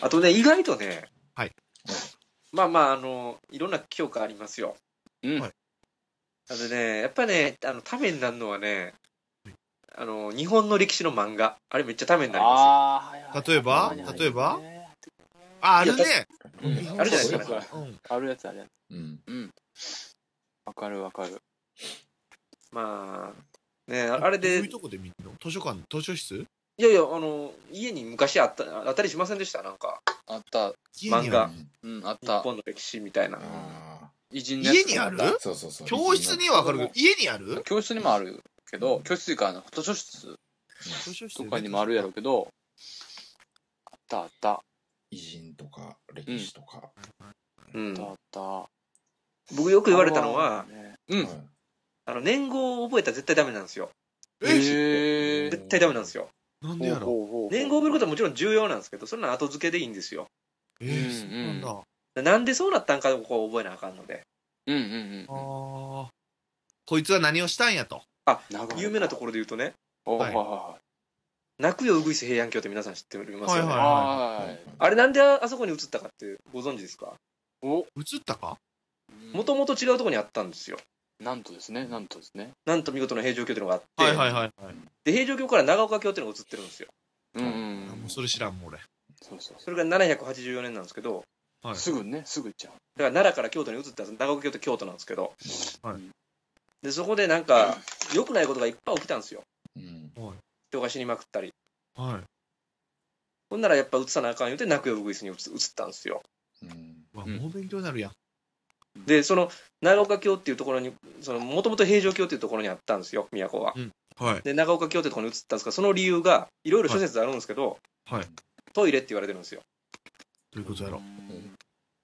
あとね、意外とね、はい。まあまあ、あの、いろんな教科ありますよ。うん。はいあのね、やっぱね、あの、ためになるのはね、あの、日本の歴史の漫画。あれめっちゃためになりまああ、はいはい。例えば？例えば？ねあ、あるね。うんあるじゃないですかうん。あるやつあるやつ。うん。うん。わかるわかる。す。まあ、ね、ああれでどういう、とこで見るの？図書館、図書室？いやいや、あの、家に昔あった、あったりしませんでした？なんか、あった。漫画うん、あっ日た。本の歴史みたいな。あ偉人のやつ家にある？あ。そうそうそう。教室にはわかるけど、家にある？教室にもあるけど、教室というか、あの、図書室図書室とかにもあるやろうけど、あったあった。あ偉人とか歴史とか。うんった。あった。僕よく言われたのは、ね、うん。はいあの、年号を覚えたら絶対ダメなんですよ。えへえ。絶対ダメなんですよ。なんでやろ？年号を覚えることはもちろん重要なんですけど、そんな後付けでいいんですよ。えー、そうなんだ。なんでそうなったんかをこう覚えなあかんので。うんうんうん。ああ。こいつは何をしたんやと。有名なところで言うとね、ろはいは泣くようぐいす平安京って皆さん知ってます？よね。はいいはい。ははい。あれなんであそこに移ったかってご存知ですか？お映ったか？もともと違うところにあったんですよ。なんとですね、なんとですね。なんと見事な平城京っていうのがあって、はいはいはいはい。で平城京から長岡京っていうのが移ってるんですよ。うんうあんもうそれ知らんもん俺。そうそうそれが784年なんですけど、はい。すぐね、すぐ行っちゃう。だから奈良から京都に移ったんです長岡京って京都なんですけど、はいでそこでなんか良くないことがいっぱい起きたんですようん。人が死にまくったりはい。ほんならやっぱ移さなあかん言うて泣くようぐいすに移移ったんですようん。わうんもう勉強になるやん。でその長岡京っていうところにもともと平城京っていうところにあったんですよ都は。はい。で長岡京ってところに移ったんですがその理由がいろいろ諸説あるんですけど、はい。トイレって言われてるんですよ。どういうことやろ？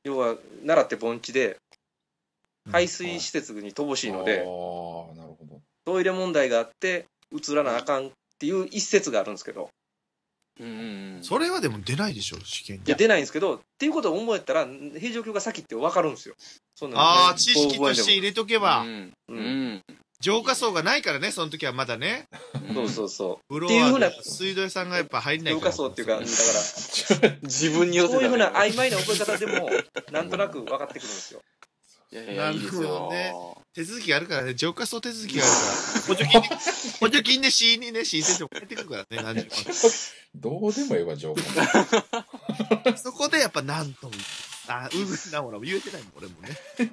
要は奈良って盆地で排水施設に乏しいので、ああ、なるほど。トイレ問題があって移らなあかんっていう一説があるんですけどうんうんうん。それはでも出ないでしょ、試験にいや。出ないんですけどっていうことを思えたら平城京が先って分かるんですよそんなのねああ、知識として入れとけばう、ん。ううんん。浄化層がないからね、その時はまだね。そうそうそフロっていうふうな水道屋さんがやっぱ入んうないから。教科層っていうかだから自分に寄せそういうふうなあ曖昧な覚え方でもなんとなく分かってくるんですよいやいや、いいですなるほよどね。手続きがあるからね、浄化層手続きがあるから。補助金で、補助金で C にね、申請しても帰ってくるからね、何十どうでもええわ、情報。万。そこでやっぱなんとも、あ、うぐなものも言えてないもん、俺もね。なる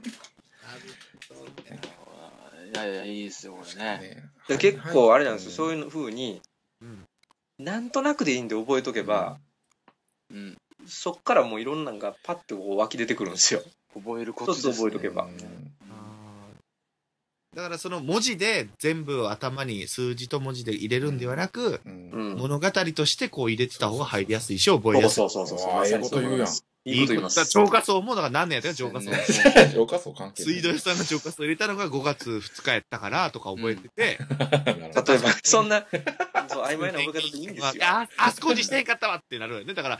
ほどねいやいや、いいですよ、これね。ねで結構あれなんですよそういいうふうにうんなんとなくでいいんで覚えとけば、うん。そっからもういろんなのがパッてこう湧き出てくるんですよ覚えること一ですねつ覚えとけばあーだからその文字で全部頭に数字と文字で入れるんではなく、物語としてこう入れてた方が入りやすいし、覚えやすい。そうそうそうそうああ、ええこと言うやん。いいこと言います浄化層も、だから何年やったか浄化層。浄化層関係水道屋さんが浄化層入れたのが5月2日やったからとか覚えてて、例えばそんなそう曖昧な覚え方でいいんですよあ、あそこにしてへんかったわってなるよね。だから、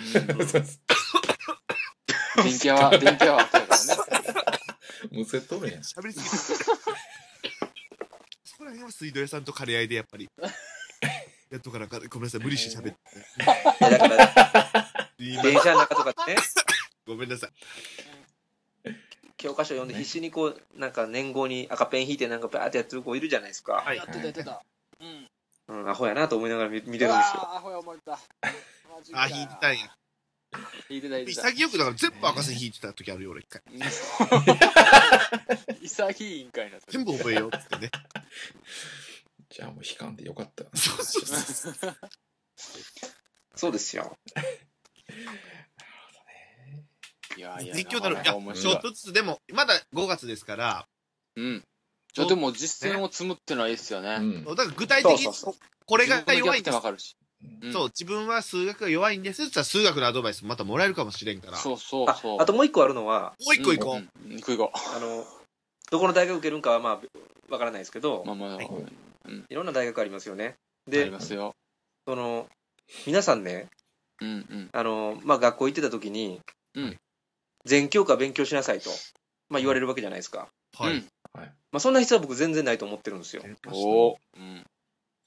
電気屋は、電気屋はあったからね。むせとるやん。喋りすぎて。ら辺は水道屋さんと兼ね合いでやっぱり。やっとかなんか、ごめんなさい、無理して喋って。いやだから今電車の中とかでねごめんなさい。教科書読んで必死にこうなんか年号に赤ペン引いてなんかバーってやってる子いるじゃないですか、はいやってた、やってた。うん。うん、アホやなと思いながら見見てるんですよああ、ほや、思った。あ、引いてたんや。引いてた、引いてた。潔くだから全部赤線引いてた時あるよ、俺一回。潔い委員会な全部覚えようっつってね。じゃあもう悲観でよかったよ。そうそうそう。そうですよ いやいや、勉強になる。いや、面白いちょっ。とずつ、でも、まだ5月ですから、うん。じゃあでも実践を積むってのはいいっすよね。うんだから具体的にそうそうそうこれが弱いんですわかるし。うんそう、自分は数学が弱いんですって言ったら数学のアドバイスまたもらえるかもしれんから。そうそうあそう。あともう一個あるのはもう一個行こう。うん。うん行こうあのどこの大学受けるんかはまあわからないですけどう。まあまあ、はいいろんな大学ありますよねあでりますよ。その皆さんねうんうん。あの、まあ、学校行ってた時に、うん全教科勉強しなさいと、まあ、言われるわけじゃないですか、はい。うんまあ、そんな必要は僕全然ないと思ってるんですよおお。うん。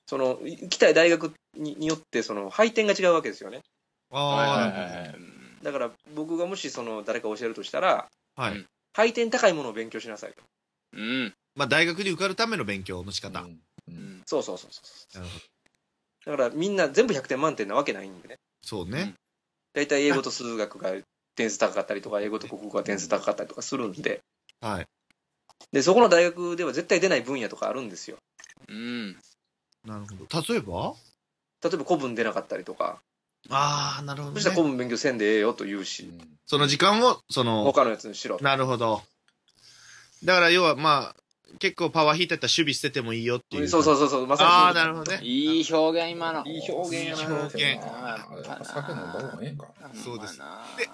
その行きたい大学にによってその配点が違うわけですよねあはいはいあ、はいはい。だから僕がもしその誰か教えるとしたら、はい。うん配点高いものを勉強しなさいと。うん。まあ、大学に受かるための勉強の仕方。うんううんん。そうそうそうそう。だからみんな全部100点満点なわけないんでね。そうね。大体英語と数学が点数高かったりとか、英語と国語が点数高かったりとかするんで、はい。で、そこの大学では絶対出ない分野とかあるんですよ。うん。なるほど。例えば？例えば古文出なかったりとか、ああ、なるほど、そしたら古ね。文勉強せんでええよと言うし、その時間を、その、他のやつにしろ。なるほど。だから、要は、まあ、結構パワー引いてたら守備捨ててもいいよっていう。そうそうそうそう、まさにああ、なるほどね。いい表現、今の。いい表現やな表現ああやっぱ酒飲んだ方がええんかな。そうですで、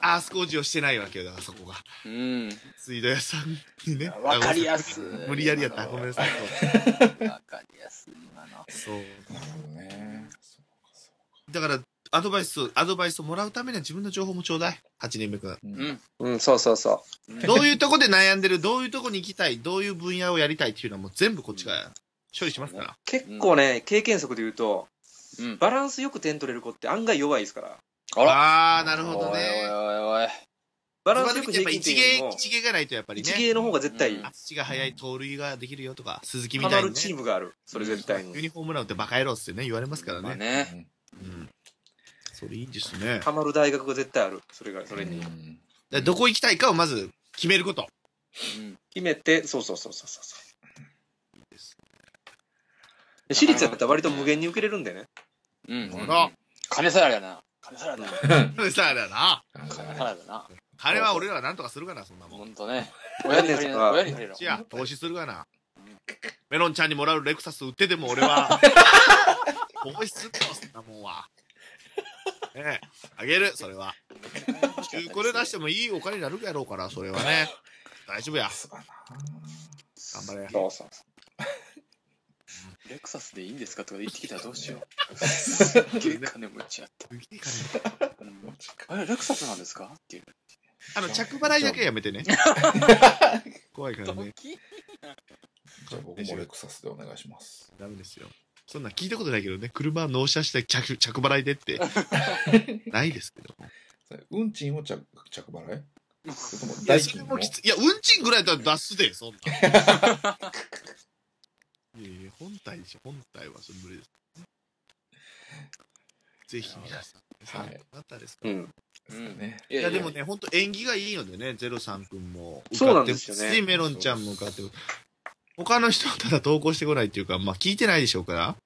アース工事をしてないわけよ、だからそこが。うん。水道屋さんにね。わかりやすい。無理やりやった。ごめんなさい。わかりやすい。そう。なるほどね。だから、アドバイスを、アドバイスをもらうためには自分の情報もちょうだい。8年目くん。うか。う。うんん。うん、そうそうそどういうとこで悩んでる、どういうとこに行きたい、どういう分野をやりたいっていうのはもう全部こっちが処理しますから。う。結構ね、経験則で言うと、うん。バランスよく点取れる子って案外弱いですから。あら。ああ、なるほどおいおいね。おいおい。バランスよく一平均点より芸、も、一芸がないとやっぱりね。一芸の方が絶対いが速い盗塁ができるよとか、鈴木みハマるたいにね。チームがある。それ絶対ユに。ニフォームランってバカ野郎ってね、言われますからまあね。ね。うん。それいいですね。ハマる大学が絶対ある。それが、それに。どこ行きたいかをまず決めること。うん。決めて、そうそうそうそうそう。で私立やったら割と無限に受けれるんでね。うん。金さえあれやな。金さえあれだな。さあだな。金さえあれだな。金は俺らはなんとかするかな、そんなもん。ほんとね。親に借りな。親に借りろ。違う、投資するがな。メロンちゃんにもらうレクサス売ってでも俺は、投資するよ、そんなもんは。ねえ、あげる、それは。中古で出してもいいお金になるやろうから、それはね。大丈夫や。頑張れ。そうそうそレクサスでいいんですかとか言ってきたらどうしよう。すっげえ金持ちやった。すげえ金うんあれ、レクサスなんですかっていう。あの、着払いだけやめてね。怖いからね。時じゃあ僕もレクサスでお願いします。ダメですよ。そんなん聞いたことないけどね、車納車して着、着払いでって、ないですけど運賃を着着払い？金もそれもきつい。いや、運賃ぐらいだったら出すで、そんなん。いやいや、本体でしょ、本体はそれ無理です。ぜひ皆さん、はいあったですか？う。うん。ですかね。いいや、でもね、本当縁起がいいのでね、ゼロさんくんも。そうなんですよねメロンちゃんも受かって他の人はただ投稿してこないっていうか、まあ聞いてないでしょうから。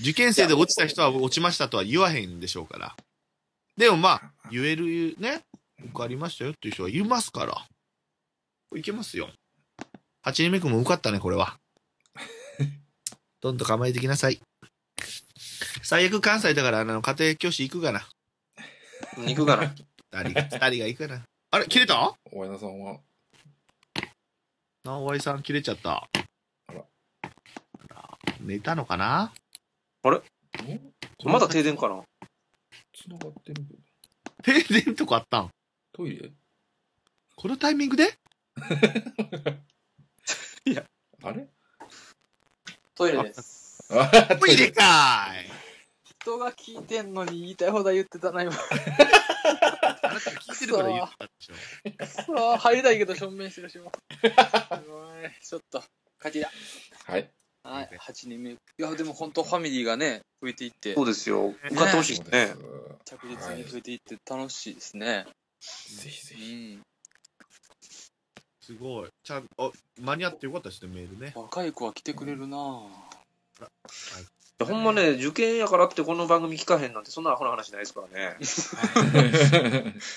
受験生で落ちた人は落ちましたとは言わへんでしょうから。でもまあ、言えるね、受かりましたよっていう人はいますから。いけますよ。8人目くんも受かったね、これは。どんどん構えてきなさい。最悪関西だから、あの、家庭教師行くかな。行くかな。二人が、二人が行くかな。あれ切れた？お前さんは、なおわいさん切れちゃった。あら。あら寝たのかな？まだ停電かな？繋がってるけど。停電とかあったん？トイレ？このタイミングで？あれ？トイレです。あトイレ。かーい人が聞いてんのに言いたい放題言ってたな、今。あなたが聞いてるから言ったんでしょ。入りたいけど正面してるしも。すごい。ちょっと、勝ちだ。はい。はい、8人目。いや、でも本当ファミリーがね、増えていってそ、うですよ。受かってほしいですね。着実に増えていって楽しいですね。うぜひぜひ。ん。すごい。ちゃんあ、間に合ってよかったですね、メールね。若い子は来てくれるなぁ。ほんまね、受験やからってこの番組聞かへんなんて、そんなアホな話ないですからね。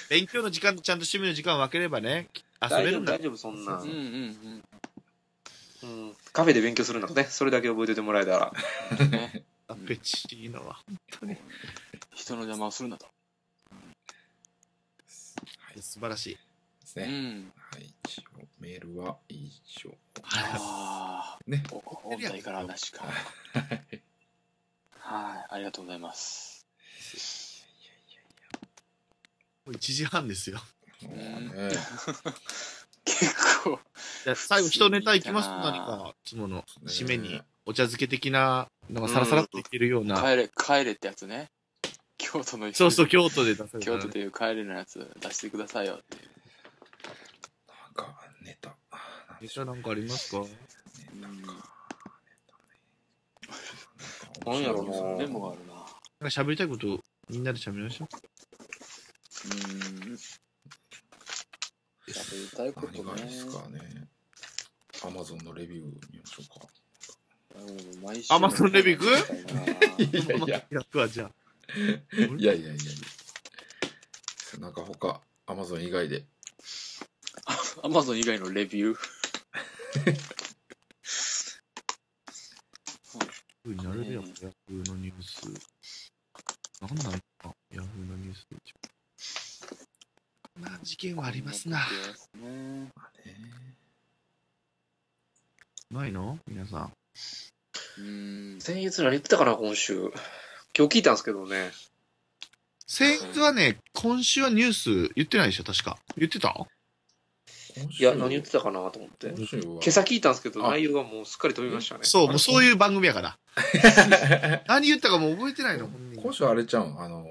勉強の時間とちゃんと趣味の時間を分ければね、遊べ大丈夫、るんだ大。丈夫、そんなうん。うんうん。カフェで勉強するのね。それだけ覚えててもらえたら。うん。ね。あペチいいのは。人の邪魔をするなと。素晴らしい。ですね。うん。はい。一応、メールは以上。ああ。ね。お本体からなしか。はい、ありがとうございます。もう1時半ですよ。ね。結構。じゃあ最後、一ネタいきます何か、いつもの締めに、お茶漬け的な、なんかサラサラっといけるような。帰れ、帰れってやつね。今京都のそうそう、京都で出せる京都でいう帰れのやつ出してくださいよっていう。なんか、ネタ。ネタなんかありますか？ネタか。なんやろなメモがあるな。なんか喋りたいこと、みんなで喋りましょう。うん。喋りたいことね何ですかね。アマゾンのレビュー見ましょうか。アマゾンレビュー？行くくいやいや、やくわ、じゃあ。いやいやいやいや。なんか他、アマゾン以外で。アマゾン以外のレビュー？ふうになるやん、ヤフーのニュース。なんなんか、ヤフーのニュース。まあ、事件はありますな。ねないの？皆さん。うん。先月何言ってたかな、今週。今日聞いたんですけどね。先日はね、今週はニュース言ってないでしょ、確か。言ってた？いや、何言ってたかなと思って。今週は今朝聞いたんですけど、あ内容がもうすっかり飛びましたね。そう、もうそういう番組やから。何言ったかもう覚えてないの、本人今週あれちゃうん、あの、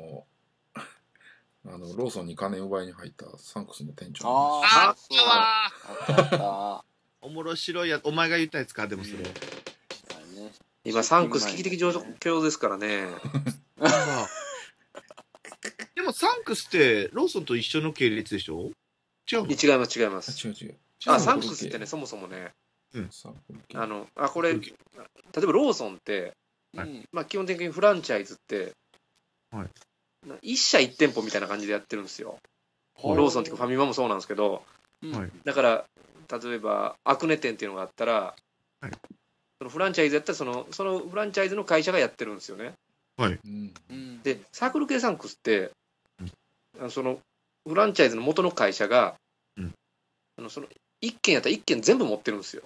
あの、ローソンに金奪いに入ったサンクスの店長。の話。あっあそうたわあったあっおもろ白いや、お前が言ったやつか、でもそれ。今、サンクス危機的状況ですからね。でもサンクスってローソンと一緒の系列でしょ？違うの？違います、違いまあす。違う違う。あ、サンクスってね、そもそもね、サンクス系。あの、あ、これ、例えばローソンって、はい。うんまあ基本的にフランチャイズって、はい。な一社一店舗みたいな感じでやってるんですよ。はい。ローソンっていうかファミマもそうなんですけど、うん。はい。だから、例えば、アクネ店っていうのがあったら、はい。そのフランチャイズやったらその、そのフランチャイズの会社がやってるんですよね。うん。うん。で、サークル系サンクスってうん、あのその、フランチャイズの元の会社が、うん。あのその、一軒やったら一軒全部持ってるんですよ。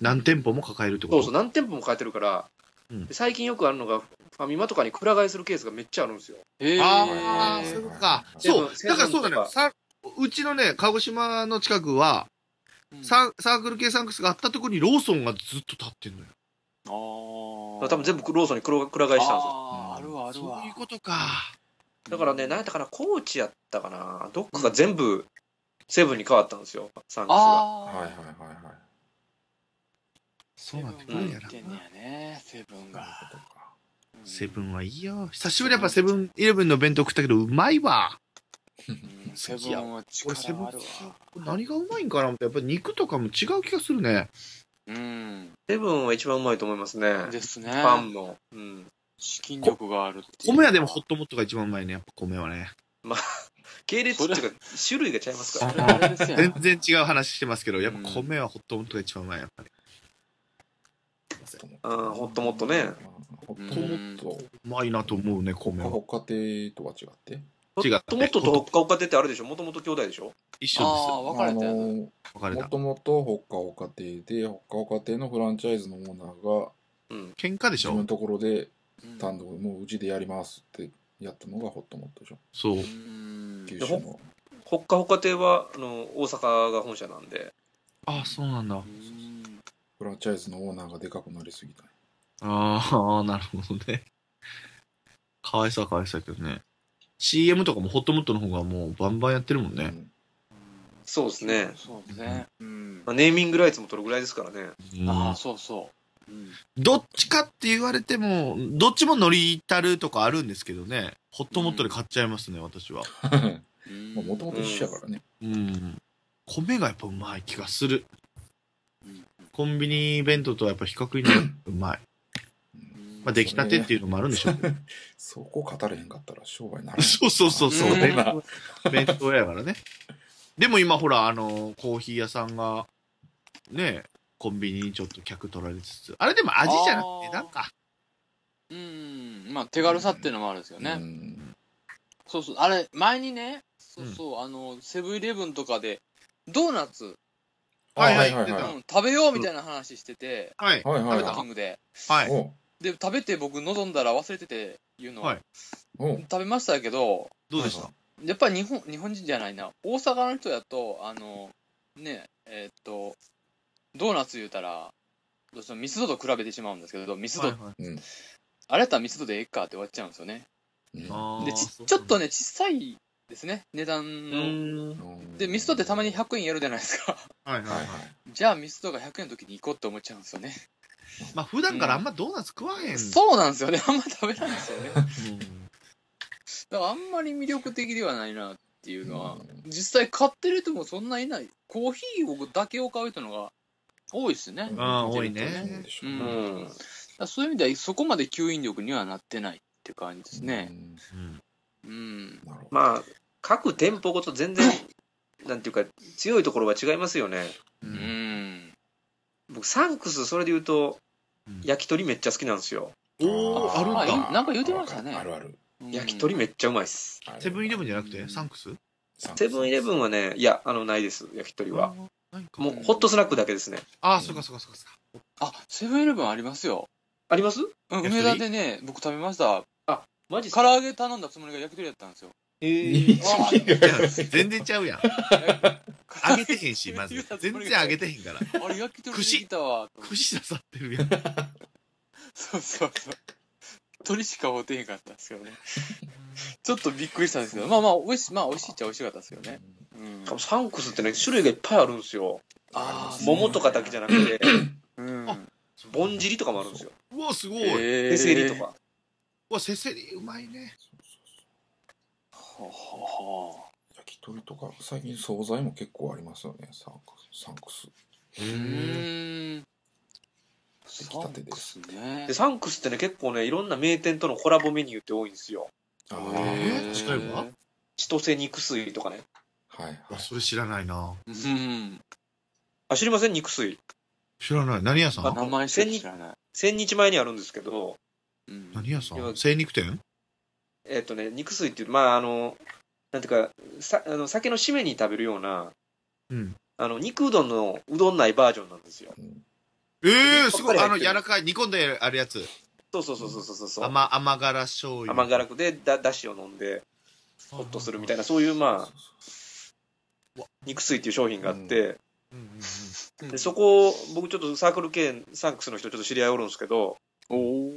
何店舗も抱えるってこと？そうそう、何店舗も変えてるから、うん。で最近よくあるのが、ファミマとかにくら替えするケースがめっちゃあるんですよ。ああ、そうか。そう。だからそうだね。さうちのね、鹿児島の近くは、うんササークル系サンクスがあったところにローソンがずっと立ってんのよ。ああ。多分全部ローソンにく替えしたんですよ。あーあるわ、あるわそういう。ことか。だからね、何やったかな、高知やったかな、どっかが全部セブンに変わったんですよ、サンクスが。はいはいはいはい。そうなんだ。ってんねやね、セブンそういうが。セブンはいいよ。久しぶりにやっぱセブンイレブンの弁当食ったけど、うまいわ。うんセブンは俺セブン力あるわ。何がうまいんかなって、やっぱ肉とかも違う気がするね。うん。セブンは一番うまいと思いますね。ですね。パンも。うん。資金力があるっていう米はでもホットモットが一番うまいね、やっぱ米はね。系列っていうか、種類が違いますからそれあれですよ全然違う話してますけど、やっぱ米はホットモットが一番うまい、やっぱり。うんホットモットね。ホットモット。うまいなと思うね、米は。ほか亭とは違って？ホ違うットモットとホッカホカ亭ってあるでしょ？もともと兄弟でしょ？一緒ああ、分かれてる。あの、です。分かれた。もともとほっかほか亭で、ほっかほか亭のフランチャイズのオーナーが、うん。喧嘩でしょ？自分のところでうん単独でもううちでやりますってやったのがホットモットでしょ？そうう。ん九州の。ホッカホカ亭は、あの、大阪が本社なんで。ああ、そうなんだ。うんフランチャイズのオーナーがでかくなりすぎた。ああ、なるほどね。かわいそうはかわいそうだけどね。CM とかもホットモットの方がもうバンバンやってるもんね。うんそうですね。そうですね。うんまあ、ネーミングライツも取るぐらいですからね。うんああ、そうそう。うんどっちかって言われても、どっちも乗りたるとかあるんですけどね。ホットモットで買っちゃいますね、私は。もともと一緒やからね。うん。米がやっぱうまい気がする。うんコンビニ弁当とはやっぱ比較になるうまい。うんまあ出来たてっていうのもあるんでしょうけど。そこ語れへんかったら商売にならへん。そうそうそうそう。うん弁当弁当やからね。でも今ほら、あの、コーヒー屋さんが、ね、コンビニにちょっと客取られつつ。あれでも味じゃなくて、なんか。うん。まあ、手軽さっていうのもあるんですようね。んそうそう。あれ、前にね、そうそう、あの、セブンイレブンとかで、ドーナツ、はいはいはい。はい。うん食べようみたいな話してて、はい。はいはい食べたキはングで。はい。で、食べて僕望んだら忘れてて言うの、はい。食べましたけど、どうでした？やっぱり日本、日本人じゃないな。大阪の人やと、あの、ね、えーっと、ドーナツ言うたら、どうしてもミスドと比べてしまうんですけど、ミスド、はいはい。うん。あれやったらミスドでええかって終わっちゃうんですよね。うん。でちちょっとね小さいですね。値段うの、ん。でミストってたまに100円やるじゃないですか。はいはいはい。じゃあミストが100円の時に行こうって思っちゃうんですよね、まあ普段からあんまドーナツ食わへん。そうなんですよね。あんま食べないんですよね。だかうんらあんまり魅力的ではないなっていうのは、うん。実際買ってる人もそんないない。コーヒーをだけを買う人のが多いですね、あー見てると多いね。そうん。そういう意味ではそこまで吸引力にはなってないって感じですね。うんうん。まあ、各店舗ごと全然、なんていうか、強いところが違いますよね。ううんん。僕、サンクス、それで言うとうん、焼き鳥めっちゃ好きなんですよ。おー、あるんだ。なんか言うてましたねあるある。焼き鳥めめっちゃうまいっす。あるセブンイレブンじゃなくてサンクス？セブンイレブンはね、いや、あの、ないです、焼き鳥は。もう、ホットスナックだけですね。ああ、そうかそうかそうかそうか。あ、セブンイレブンありますよ。あります？うん、梅田でね、僕食べました。マジっす唐揚げ頼んだつもりが焼き鳥やったんですよ。えー、いや全然ちゃうやん。揚げてへんし、まず。全然揚げてへんから。あれ焼き鳥できたわ。と思って串刺さってるやん。そうそうそう。鳥しか会うてへんかったんですけどね。ちょっとびっくりしたんですけど、まあまあ、美味しい、まあ美味しいっちゃ美味しかったですけどね。うん。サンクスってね、種類がいっぱいあるんですよ。あー桃とかだけじゃなくて、うん。あぼんじりとかもあるんですよ。うわ、すごい。え手せりと。か。うわ、せせり、うまいね。ははは焼き鳥とか、最近惣菜も結構ありますよね、サンクス。サンクス。ううーん。出来たてですサンクスねで、。サンクスってね、結構ね、いろんな名店とのコラボメニューって多いんですよ。あえ近いわ千歳肉水とかね。はいはわ、い。それ知らないな。うん。あ、知りません？肉水。知らない。何屋さん？名前しか知らない。千日前にあるんですけど、うん何屋さん？精肉店？えっ、とね、肉水っていう、まあ、あの、なんていうか、さあの酒の締めに食べるような、うん。あの、肉うどんのうどんないバージョンなんですよ。ええー、すごい。あの、柔らかい、煮込んであるやつ。そうそうそうそうそうそう。甘、甘辛醤油。甘辛くでだだしを飲んで、ホッとするみたいな、そういう、まあ、肉水っていう商品があって、うんうんでそこを、僕ちょっとサークル系、サンクスの人ちょっと知り合いおるんですけど、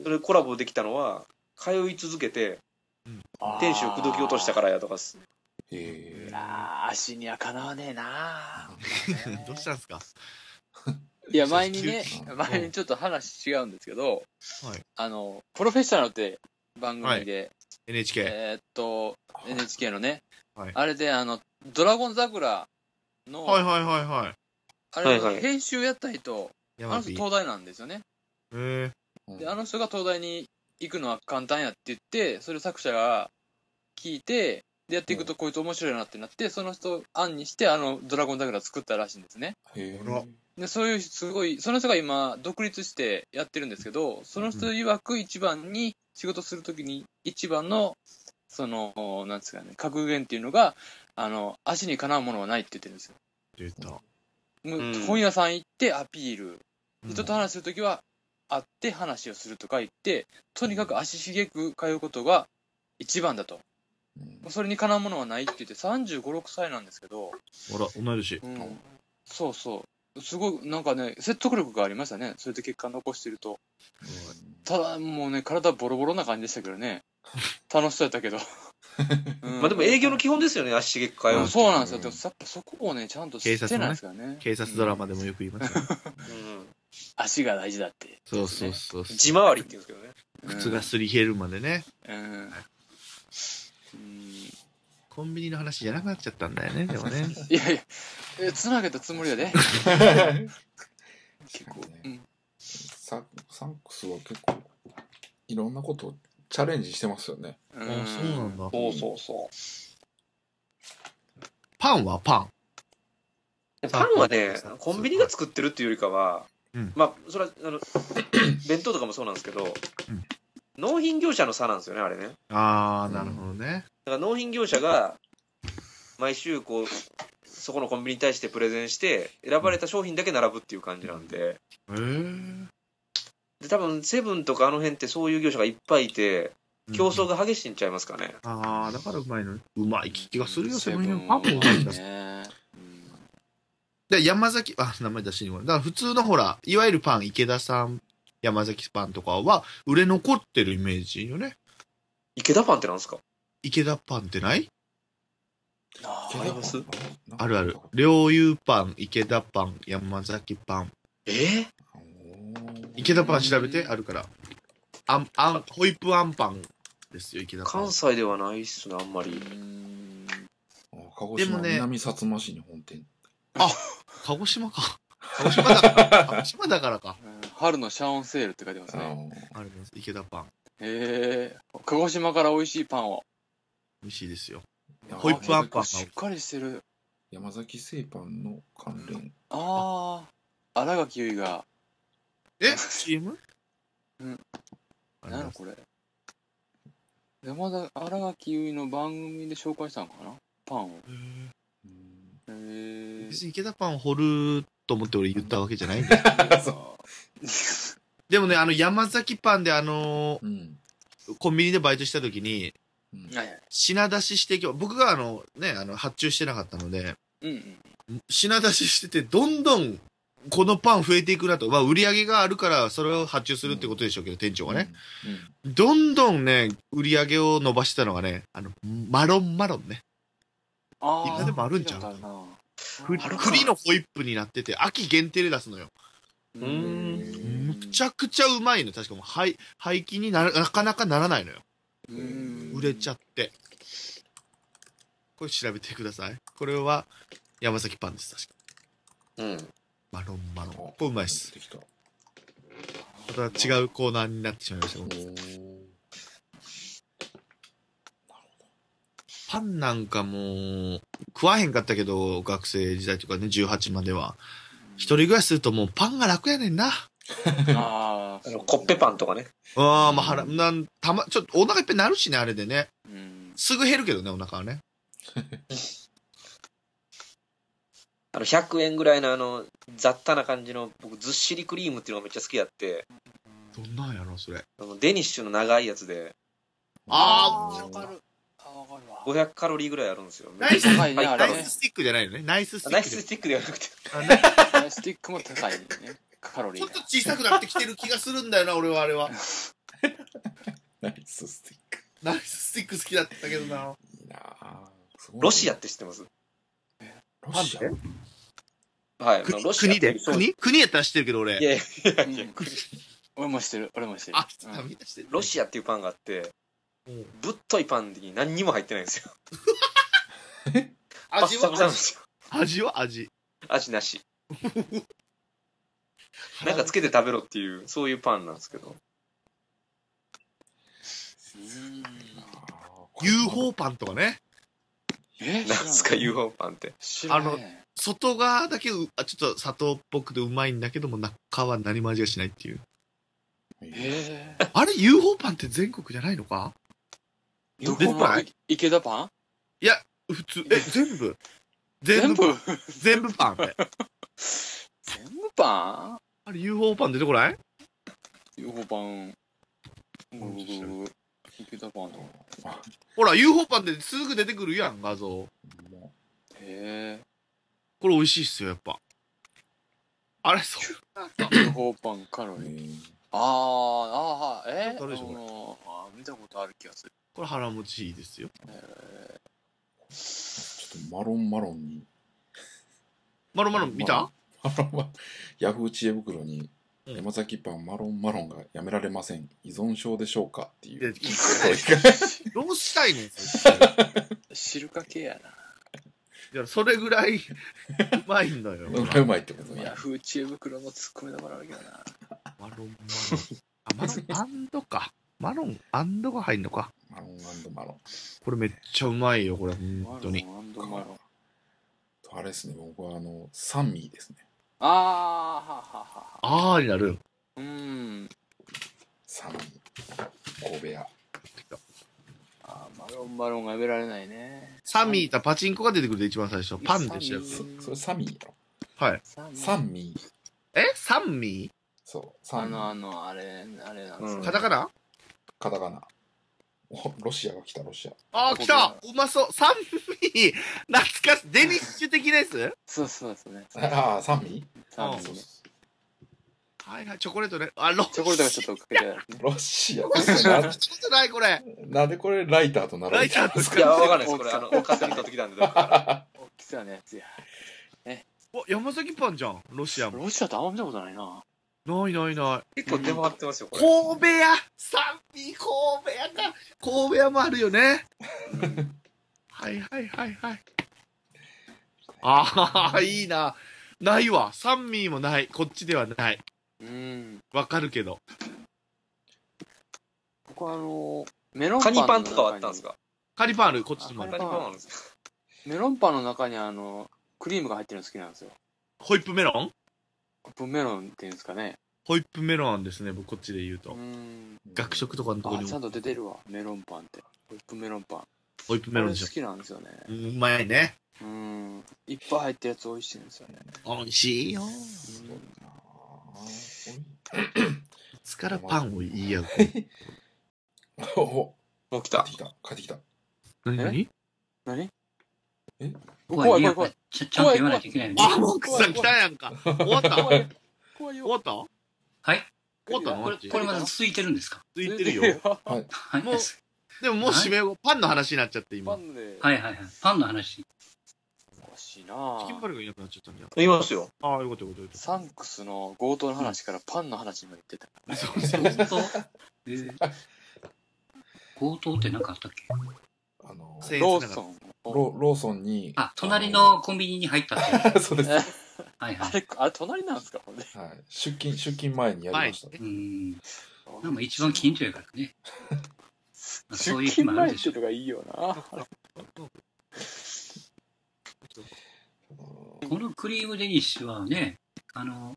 それコラボできたのは、通い続けて、店主を口説き落としたからやとかっす、へえ。あー足にはかなわねえなうん どうしたんですか？いや、前にねう、ん前にちょっと話違うんですけど、はいあの、プロフェッショナルって番組で、?NHK。えーっと、NHK のね、はいあれで、あの、ドラゴン桜の、はいはいはいはい。あれはいはい編集やった人、あの。人東大なんですよね。えで、あの人が東大に行くのは簡単やって言って、それを作者が聞いて、で、やっていくとこいつ面白いなってなって、その人を案にして、あの、ドラゴン桜作ったらしいんですね。へえ。あらで、そういう、すごい、その人が今、独立してやってるんですけど、その人曰く一番に、仕事するときに一番の、その、なんですかね、格言っていうのが、あの、足にかなうものはないって言ってるんですよ。出た。本屋さん行ってアピール。うん人と話するときは、会って話をするとか言って、とにかく足しげく通うことが一番だと。うんそれにかなうものはないって言って、35、6歳なんですけど、ほら、同い年。うん、そうそう。すごい、なんかね、説得力がありましたね。それで結果残してると。ただ、もうね、体ボロボロな感じでしたけどね。楽しそうやったけど。うんまあでも営業の基本ですよね、足しげく通う。うんそうなんですよ。うんでもやっぱそこをね、ちゃんと知警ってないですからね。警察ドラマでもよく言いますよ。うん足が大事だって。そうそうそう。地回りって言うんですけどね。靴がすり減るまでね。うん。うん。コンビニの話じゃなくなっちゃったんだよね、でもね。いやいや、えつなげたつもりやで。結構。うん。ササンクスは結構いろんなことチャレンジしてますよね。あ、そうなんだ。そうそうそパンはパン。う。パンはね、コンビニが作ってるっていうよりかは、うんまあ、それは、あの、弁当とかもそうなんですけど、うん納品業者の差なんですよね、あれね。あー、なるほどね。だから納品業者が、毎週こう、そこのコンビニに対してプレゼンして、選ばれた商品だけ並ぶっていう感じなんで、へー。で、多分、セブンとかあの辺ってそういう業者がいっぱいいて、競争が激しいんちゃいますかね。あー、だからうまいの。うまい気がするよ、セセブン。パンもうまい気がする。ね。で、山崎、あ、名前出してにごめん。だから普通のほら、いわゆるパン、池田さん、山崎パンとかは、売れ残ってるイメージよね。池田パンってなんですか？池田パンってない？ああります？あるある。両友パン、池田パン、山崎パン。え？池田パン調べてあるから。あん、あん、ホイップあんパンですよ、池田パン関。西ではないっすね、あんまり。うんあ鹿児島、でもね南薩摩市に本店。鹿児島か。鹿児島だから。鹿児島だからか。うん春のシャオンセールって書いてますあね。ーあるんです。池田パン。へえ。鹿児島から美味しいパンを。美味しいですよ。ホイップあんパンあしっかりしてる。山崎製パンの関連。ああ。新垣結衣が、え ?CM? うん。何これ。山田、新垣結衣の番組で紹介したのかな？パンを。うんへえ。別に池田パンを掘ると思って俺言ったわけじゃないんだよ。そでもね、あの山崎パンであのうん。コンビニでバイトした時に、うんはいはい。品出ししてき僕があのね、あの発注してなかったので、うんうん。品出ししてて、どんどんこのパン増えていくなと。まあ売り上げがあるからそれを発注するってことでしょうけど、店長がね。どんどんね、売り上げを伸ばしてたのがね、あの、マロンマロンね。あ今でもあるんちゃう？聞いたことあるな栗のホイップになってて、秋限定で出すのよ。うーんむちゃくちゃうまいの。確かもう廃、廃棄にならなかなかならないのよ。うん売れちゃって。これ調べてください。これは山崎パンです、確か。うん。マロンマロン。あこれうまいっす。また違うコーナーになってしまいました。おーパンなんかもう、食わへんかったけど、学生時代とかね、18までは。一人暮らしするともうパンが楽やねんな。ああの、コッペパンとかね。ああ、まあ腹、なん、たま、ちょっとお腹いっぱいになるしね、あれでね。あ。うん。すぐ減るけどね、お腹はね。あの、100円ぐらいのあの、雑多な感じの、僕、ずっしりクリームっていうのがめっちゃ好きやって、どんなんやろ、それ。あのデニッシュの長いやつで、あ。あ、わかるわ。500カロリーぐらいあるんですよ。ナイス、高いね、あナれね。イススティックじゃないの？ね。ナイススティック。ナイススティックではなくて、ナイススティックも高いね。カロリーが。ちょっと小さくなってきてる気がするんだよな、俺はあれは。ナイススティック。ナイススティック好きだったけどな。いいなロシアって知ってます？ロシア？はい。あ国のロシア国で？そう国？国やったら知ってるけど、俺。いやいやいやいやうん俺もしてる、俺もしてる。あ、うんみんな知ってる。ロシアっていうパンがあって、うんぶっといパンに何にも入ってないんですよ。味はですよ。味は味。味なし。なんかつけて食べろっていう、そういうパンなんですけど。うん。UFO パンとかね。えなんすか UFO パンって。知らない。外側だけちょっと砂糖っぽくてうまいんだけども、中は何も味がしないっていう。えあれ ?UFO パンって全国じゃないのか？ー、どこないこのい池田パン？普通、え、全部？全全部？部全部パンって。全部パあれ UFO パン出てこない？ン ?UFO パン。池田パンとか。ほら、UFO パンってすぐ出てくるやん、画像。もへこれ美味しいっすよ、やっぱ。あれ、そう。え。UFO パンカロリー。あー、あー、はい。えどれでしょうあの見たことある気がする。これ腹持ちいいですよ。ちょっとマロンマロンに、まろまろ見た？マロンマヤフー知恵袋に、うん山崎パンマロンマロンがやめられません。依存症でしょうかってい。いうどうしたいねん、それ汁かけやな。いや、それぐらい うまいんだよ。うまいうまいってことね。ヤフー知恵袋も突っ込みどころあるけどな。マロン、マロン。あ、マロン、アンドか。マロン、アンドが入んのか。マロンマロン。これめっちゃうまいよ、これ、本当に。マロンマロン。あれですね、僕はあの、サンミーですね。あー、はははは。あーになる。うーん。サンミー。神戸屋。あーマロンマロンがやめられないね。サミーとパチンコが出てくるで一番最初。パンでしたよ。そそれサミーやろ。はい。サミサンミー。え？サンミそう、あの、あー。の、あれ、あれなんですうんーよカタカナ？カタカナ。おロシアが来た、ロシア。あー、来たうまそうサンミー懐かしいデニッシュ的なやつ？そうそうですね。ああ、サンミーサミうんーね。はいはい、チョコレートね。あ、ロチョコレートがちょっとかけて。ロシアちょっとない、これ。なんでこれライターと並べてるんですいや、かわかんないです。これ、あの、勝手に買ってきたんで、どっかから大きさのやつや。お、山崎パンじゃん、ロシアも。ロシアってあんま見たことないな。ないないない。結構出回ってますよ、これ。神戸屋？サンビ神戸屋か。神戸屋もあるよね。はいはいはいはい。ああ、いいな。ないわ。サンミーもない。こっちではない。うん。わかるけど。僕はあの、メロンパカンの中にニパンとかはあったんですか？カニパンある、こっちにもある。カニパンあるんですか？メロンパンの中にあの、クリームが入ってるの好きなんですよ。ホイップメロン？コップメロンっていうんですかね。ホイップメロンですね、僕こっちで言うとう。ん。学食とかのとこあ、にもちゃんと出てるわ。メロンパンって。ホイップメロンパン。ホイップメロンでしょ好。きなんですよね。うまいね。うん。いっぱい入ってるやつ美味しいんですよね。美味しいよ。いつからパンを言い合う？おもう来た帰って。きた帰ってきた何？何何？え？怖い怖い怖い。ちゃちゃんと言わないといけない。あ、もうさん来たやんか。終わった？怖い怖いよ。終わった？はい？終わった？のこれ、これまだ続いてるんですか？ついてるよ。はい。もうでももう締め。パンの話になっちゃって今。パンで。はいはいはい。パンの話。おかしいなチキンパルがいなくなっちゃったんじゃん。言いますよ。ああ、よかったよかったサンクスの強盗の話からパンの話にまで行ってた。た。そうそう強盗って何かあったっけ？あのせローソン。ロローソンにあ、隣のコンビニに入ったって。そうです、はい、はいはい。あれ、あれ隣なんですか？ほんで。出勤出勤前にやりました、前うん。なんか一番近所やからね。出そういう日勤もあるでしょ前っていう。のがいいよな。このクリームデニッシュはね、あの、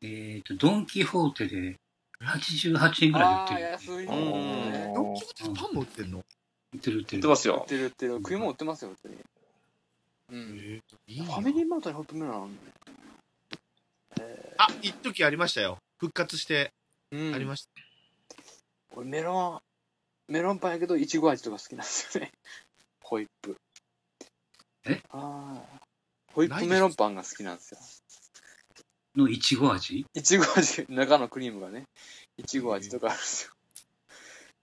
えっ、と、ドン・キホーテで88円ぐらいああ、で売ってる。安い。ドンキホーテでパンも売ってんの？売ってる売ってる言って。ますよ売っ。てる売ってる。食い物売ってますよ、本当に。うん。えーいいなファミリーマートにホットメロンあるね。えあ、一時ありましたよ。復活してー、うん。ありました。俺メロン、メロンパンやけど、いちご味とか好きなんですよね。ホイップ。え？ああ。ホイップメロンパンが好きなんですよ。のいちご味？いちご味、中のクリームがね、いちご味とかあるんですよ。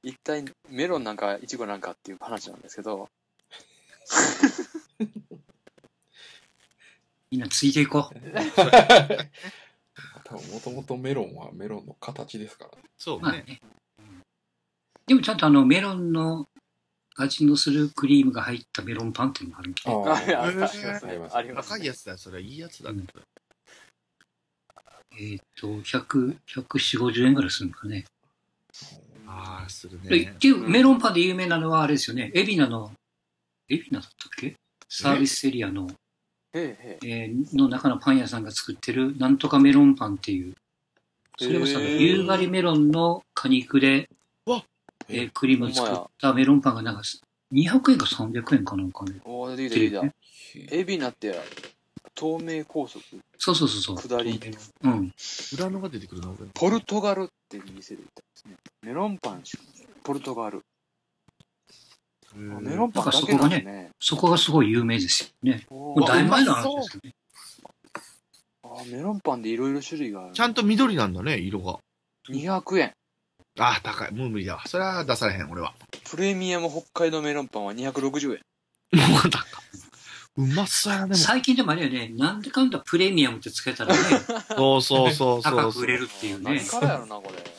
一体メロンなんかいちごなんかっていう話なんですけど、みんなついていこう。多分もともとメロンはメロンの形ですからねそうね。まあね。うんでもちゃんとあのメロンの味のするクリームが入ったメロンパンっていうのがあるんで、ね。あれありますねありますね高いやつだ、それはいいやつだね。えっ、と、100、140、50円ぐらいするのかね。ああ、するでね。メロンパンで有名なのはあれですよね。エビナの、エビナだったっけ？サービスエリアの、へえへえ。えーの中のパン屋さんが作ってるなんとかメロンパンっていう。それはさ、へー夕張メロンの果肉で、わえークリームを作ったメロンパンがなんか200円か300円かなんかね。おー、出てきた出てきた。へエビナって、透明高速、そうそうそうそう。下り。うん。裏のが出てくるの？俺ポルトガルっていう店で行ったね。メロンパンポルトガル。あメロンパンだけなんですね。そこがすごい有名ですよね。もうだいぶ前の話ですよね。あメロンパンでいろいろ種類がある。ちゃんと緑なんだね、色が。200円。ああ、高い。もう無理だわ。それは出されへん、俺は。プレミアム北海道メロンパンは260円。もう高い。うまそうやな、でも。最近でもあれよね、なんでかんだプレミアムってつけたらね、そうそうそうそう。高く売れるっていうね何。からやろな、これ。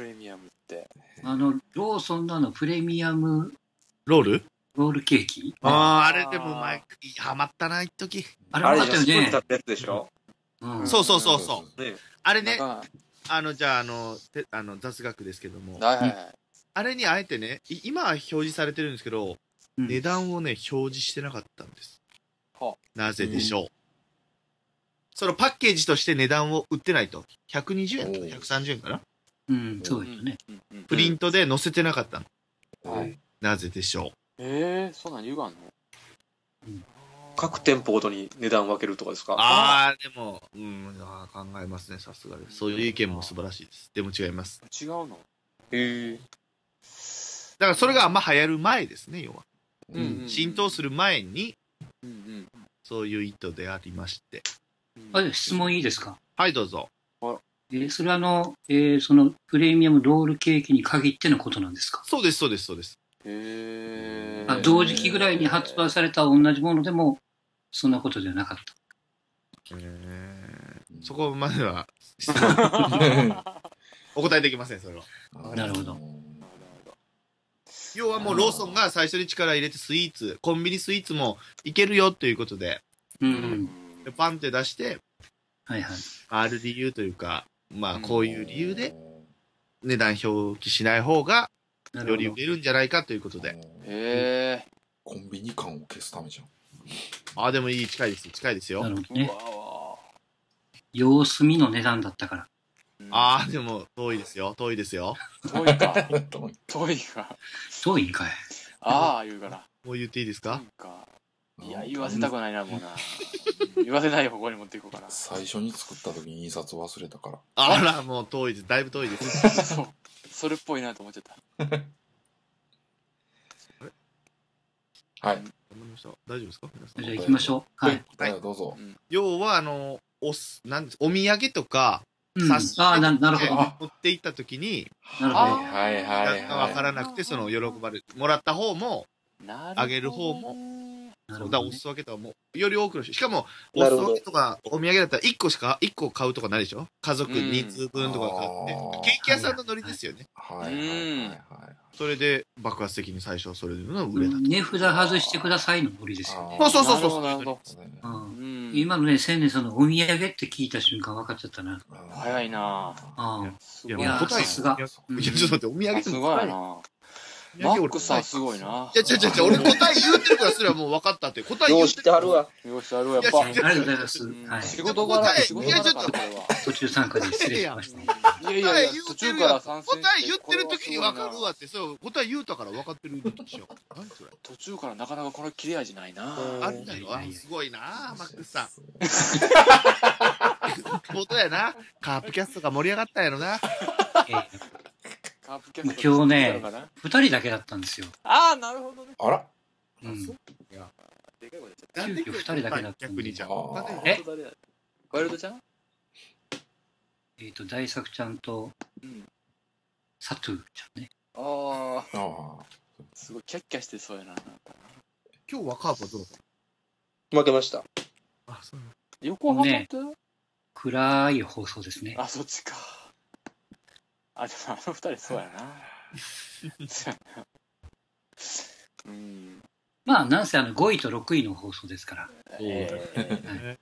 うんプレミアムって。あの、ローソンのあのプレミアムロール？ロールケーキ？ああ、あれでもうまい。ハマったな、一時。あれあれもあったよねじゃスプーン立。ったやつでしょ？うんそうそうそうそう。ねあれね、あの、じゃあ、あの、てあの雑学ですけども、はいはいはい。あれにあえてね、い今は表示されてるんですけど、うん値段をね、表示してなかったんです。はなぜでしょう、そのパッケージとして値段を売ってないと。120円とかおう130円かなうん、そうよね。うんうんプリントで載せてなかったの。はいなぜでしょえー、そんなん理由があんの？各店舗ごとに値段分けるとかですうか？ああ、でも、うん、あー考えますね、さすがです。そういう意見も素晴らしいです。でも違います。違うの？へえ。だからそれがあんま流行る前ですね、要は。うんうん浸透する前に、うんうんそういう意図でありまして。うんあれ、質問いいですか？はい、どうぞ。あえーそれはあの、えーそのプレミアムロールケーキに限ってのことなんですか？そうです、そうです、そうです。へあ同時期ぐらいに発売された同じものでも、そんなことではなかった。そこまでは、お答えできません、それは。なるほど要はもうローソンが最初に力入れてスイーツ、コンビニスイーツもいけるよということで、うん、う。うんパンって出して、はいはい。ある理由というか、まあこういう理由で値段表記しない方がより売。れるんじゃないかということで。へえ。コンビニ感を消すためじゃん。ああ、でもいい、近いです、近いですよ。なるほどね。様子見の値段だったから。ああ、でも遠いですよ、遠いですよ。遠いか。遠い遠いか。遠いんかい。ああ、言うから。もう言っていいですか？遠いか。いや、言わせたくないな、もうな。言わせない方向に持っていこうかな。最初に作った時に印刷忘れたから。あら、もう遠いです。だいぶ遠いです。そう。それっぽいなと思っちゃった。はい。わかりました大丈夫ですか？皆さんじゃあ行きましょう。はい。はい、どうぞ。要は、あの、おす、なんです、お土産とか、うん、差しああ、ななるほど。あ持って行った時に、なるほど。はいはいはいがわからはなくて、その、喜ばれる。もらった方も、なるほどねあげる方もなるほどねそうだからお裾分けとかも、より多くの人。しかも、お裾分けとか、お土産だったら1個しか、1個買うとかないでしょ？家族うん2通分とか買ってあー。ケーキ屋さんのノリですよね。い。はいはいはいはい。それで、爆発的に最初、それでの売れたと。値札外してくださいのノリですよね。そうそうそうそうなるほど。ううんん。今のね、千年さんのお土産って聞いた瞬間分かっちゃったな。早いなあいや、ごいなもう答えさすがいや、いやちょっと待って、お土産すごいなマックさんすごいな。いや、違う違う違う、俺答え言うてるからすればもう分かったって。答え言よううてるから。知ってはるわ。よし、あるやっぱ。ありがとうございます。仕事柄、答え仕事柄か、これは。途中参加で失礼しました。いやいやいや、途中から参戦答え言ってる時に分かるわって、そう、答え言うたから分かってるでしょ。何それ？途中からなかなかこの切れ味ないな。うんあるんだよ。すごいなマックスさん。元やな。カープキャストが盛り上がったんやろな。今日ねかな二人だけだったんですよ。ああ、なるほどね。あらうん。でかい声出ちゃっなんで急遽二人だけだったんで逆にじゃあ。あーえ？ワイルドちゃん？えっと、大作ちゃんとうん。サトゥーちゃんね。ああ、あすごいキャッキャしてそうやな。今日はカープはどう負けました。たあ、そう横浜って？暗い放送ですね。あ、そっちか。あ、でもあの二人そうやな。そうやな。うん。まあ、なんせあの5位と6位の放送ですから。え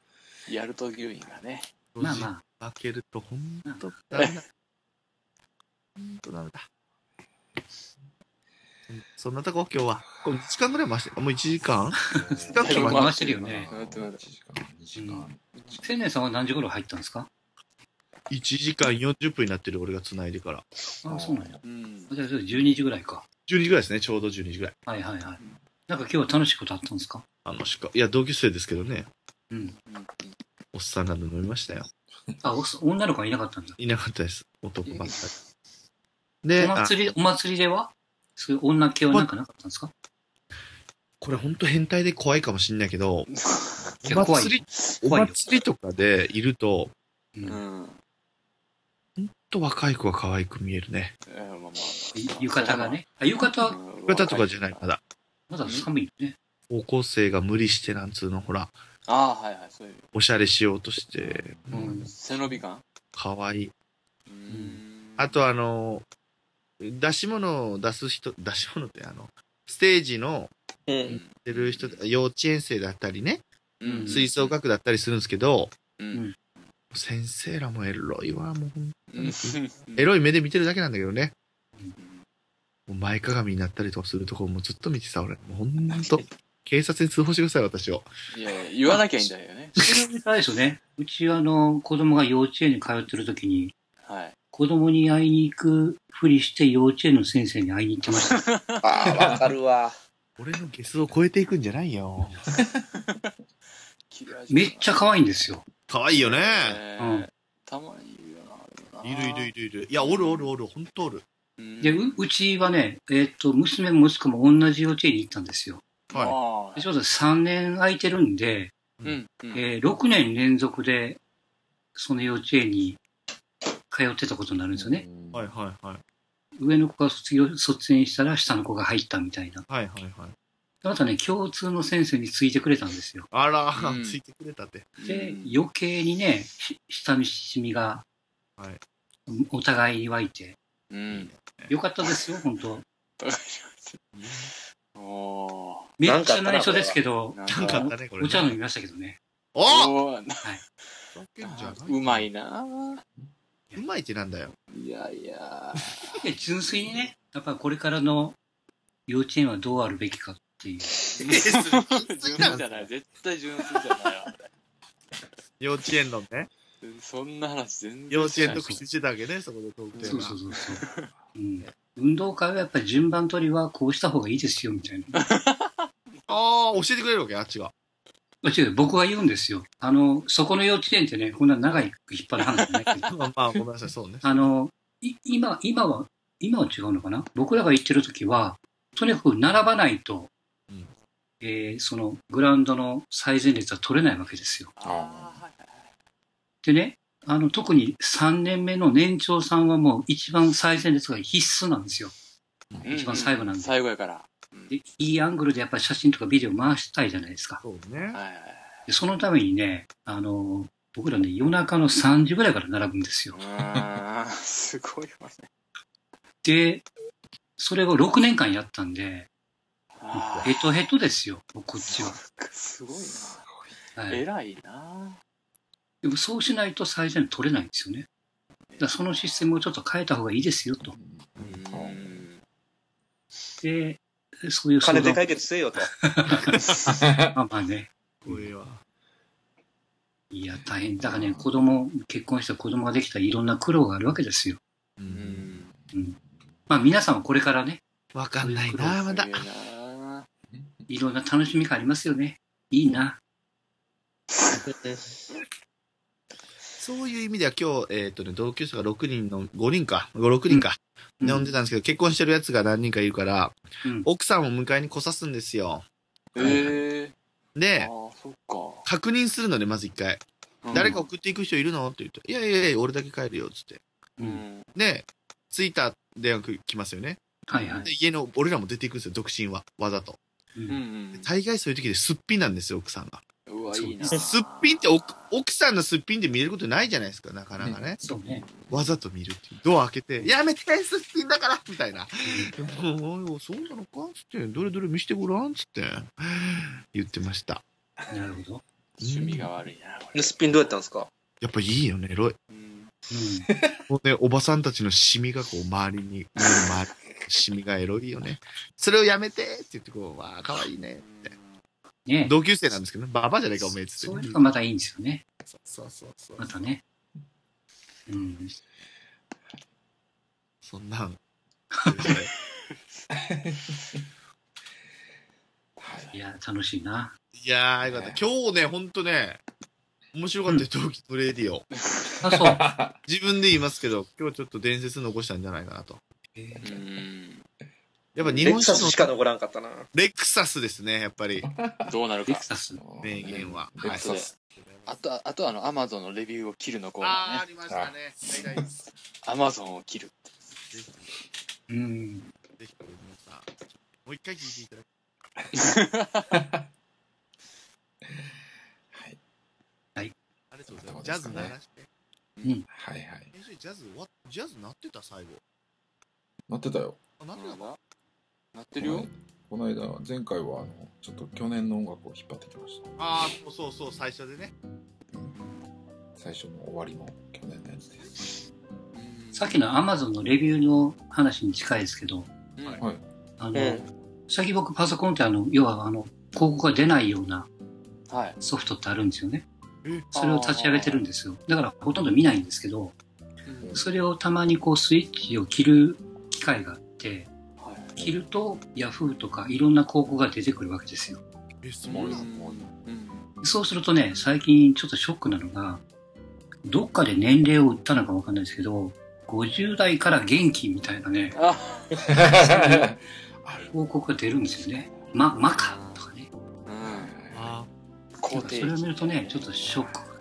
ー、やると牛院がね。まあまあ、負けるとほんとダメだ。ほんとダメだ。そんなとこ今日は？これ1時間ぐらい回して、もう1時間？あ。時間回してるよね回ってる1時間、2時間。千年さんは何時頃入ったんですか？?1 時間40分になってる俺が繋いでから。ああ、そうなんや。うん。じゃあ、12時ぐらいか。12時ぐらいですね、ちょうど12時ぐらい。はいはいはい。なんか今日は楽しいことあったんですか？あのしか、いや、同級生ですけどね、うん。うんおっさんらで飲みましたよ。あ、お女の子はいなかったんだ。いなかったです、男ばっかり。で、あお祭り、お祭りでは？そういう女系はなんかなかったんですか？これ本当変態で怖いかもしんないけど、い や怖いお祭り、お怖いよ祭りとかでいると、う。うんん。ほんと若い子が可愛く見えるね。えーまあまあ浴衣が。ね。あ、浴衣、うん浴衣とかじゃない、まだ。まだ寒いよね。高校生が無理してなんつうの、ほら、ああ、はいはい、そういう。おしゃれしようとして、うん。背伸び感？可愛い。うんあとあの、出し物を出す人、出し物ってあの、ステージのうん。出る人、幼稚園生だったりね、うん吹奏楽だったりするんですけど、うん先生らもエロいわ、もうほんうんエロい目で見てるだけなんだけどね。うんもう前かがみになったりとかするところもずっと見てさ、俺。もうほんと、警察に通報してください、私を。いやいや、言わなきゃいいんだよね。ちなみにあれですよね。うちあの、子供が幼稚園に通ってる時に、はい。子供に会いに行くふりして幼稚園の先生に会いに行ってました。ああ、わかるわ。俺のゲスを超えていくんじゃないよ。めっちゃ可愛いんですよ。可愛いよね。ねうんたまにいるよな。いるいるいるるいる。いや、おるおるおる、ほんとおる。な。で、ううちはね、えっ、と、娘も息子も同じ幼稚園に行ったんですよ。ははでちょうど3年空いてるんで、い。うん。うんえー6年連続で、その幼稚園に通ってたことになるんですよね。はいはいはい。上の子が卒業、卒園したら下の子が入ったみたいな。はいはいはい。あとね、共通の先生についてくれたんですよ。あら、うんついてくれたって。でうん、余計にね、し親しみがはい。お互いに湧いて、うん。よかったですよ、本当おー。めっちゃ内緒ですけど、なんかあったね、これ、ね。お茶飲みましたけどね。おおーふざけんじゃなうまいなうまいってなんだよ。いやいや。で純粋にね、やっぱりこれからの幼稚園はどうあるべきかっていう。純粋じゃない。絶対純粋じゃないわ。幼稚園のね。そんな話全然幼稚園特集してたわけね、そこでトークテーマ。そうそうそうそう。うん、運動会はやっぱり順番取りはこうした方がいいですよ、みたいな。ああ、教えてくれるわけ、あっちが。まあ違う、僕は言うんですよ。あの、そこの幼稚園ってね、こんな長い引っ張る話じゃないけど、まあ、まあ、ごめんなさい、そうね。あの、い今、今は、今は違うのかな？僕らが行ってる時は、とにかく並ばないと、うんえーそのグラウンドの最前列は取れないわけですよ。でね、あの、特に3年目の年長さんはもう一番最前列が必須なんですよ。はい一番最後なんで最後やから。でいいアングルでやっぱり写真とかビデオ回したいじゃないですか。そうね。でそのためにね、あの、僕らね、夜中の3時ぐらいから並ぶんですよ。はい。すごいわね。で、それを6年間やったんで、あヘトヘトですよ、こっちは。すごいな。はい、偉いな。でもそうしないと最善取れないんですよね。だそのシステムをちょっと変えた方がいいですよと。うんで、そういう金で解決せよと。まあまあね。これは。いや、大変。だからね、子供、結婚した子供ができたらいろんな苦労があるわけですよ。う。うんん。うん。まあ皆さんはこれからね、わかんないな、まだいろんな楽しみがありますよね。いいな。そういう意味では今日、えっ、とね、同級生が6人の、5人か、5、6人か、うん呼んでたんですけど、結婚してるやつが何人かいるから、うん奥さんを迎えに来さすんですよ。ええ。あで。確認するので、まず一回。うん誰か送っていく人いるのって言って、いやいやいや、俺だけ帰るよ、つって。う。うんん。で、着いた電話来ますよね。はいはい。で、家の、俺らも出ていくんですよ、独身は。わざと。大概そういう時ですっぴんなんですよ、奥さんが。うわ、いいな。そうすっぴんって奥、奥さんのすっぴんで見れることないじゃないですか、なかなかね。そうね。わざと見るっていう。ドア開けて、やめて、すっぴんだからみたいな。そうなのかつって、どれどれ見してごらんつって、言ってました。なるほど。趣味が悪いな、これで、すっぴんどうやったんですか？やっぱいいよね、エロい。うんうん。もうね、おばさんたちのシミがこう、周りに、周りにシミがエロいよね。それをやめてって言って、こう、わあ、かわいいね。ね同級生なんですけどね、ババアじゃないか、おめえっつってね。そういうのがまたいいんですよね。そうそうそうまたね。うん。そんなん。いや、楽しいな。いやー、よかった。今日ね、ほんとね、面白かったよ、同期のレディオ。あ、そう。自分で言いますけど、今日ちょっと伝説残したんじゃないかなと。うん。やっぱ日レクサスしか残らんかったな。レクサスですね、やっぱり。どうなるかレク。サス。名言は。レクサス。あと、あとあの、アマゾンのレビューを切るのコーナーあー、あね。りましたね。アマゾンを切る。うん。ひ、皆さん、もう一回聞いていただきはい。ありがとうございます。ジャズ鳴らして。はいはい。編集ジャズ終わっジャズ鳴ってた最後。なってたよ。あ、鳴ってたかなってるよ。この間、前回は、あの、ちょっと去年の音楽を引っ張ってきました。あー、そうそうそう、最初でね。最初の終わりの去年のやつです。さっきのアマゾンのレビューの話に近いですけど、うんはいはい。あの、うん最近僕パソコンってあの、要はあの、広告が出ないようなはい。ソフトってあるんですよね。え？それを立ち上げてるんですよ。だからほとんど見ないんですけど、それをたまにこうスイッチを切る機会があって、はい。切ると Yahoo とかいろんな広告が出てくるわけですよ。え、そうなんそうするとね、最近ちょっとショックなのが、どっかで年齢を言ったのかわかんないですけど、50代から元気みたいなね、あ、ある。広告が出るんですよね。ま、マカとかね。うん。あ肯定それを見るとね、ちょっとショック。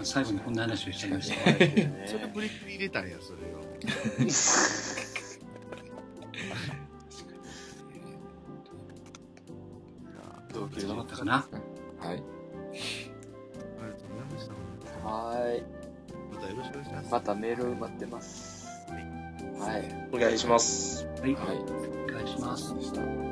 まあ最後にこんな話をしちゃいました。それブリックに入れたんや、それを。同級伝わったかな？はい。ありがとうございました。はい。またよろしくお願いします。またメール待ってます。はい。お願いします。はい、はい。お願いします。でした。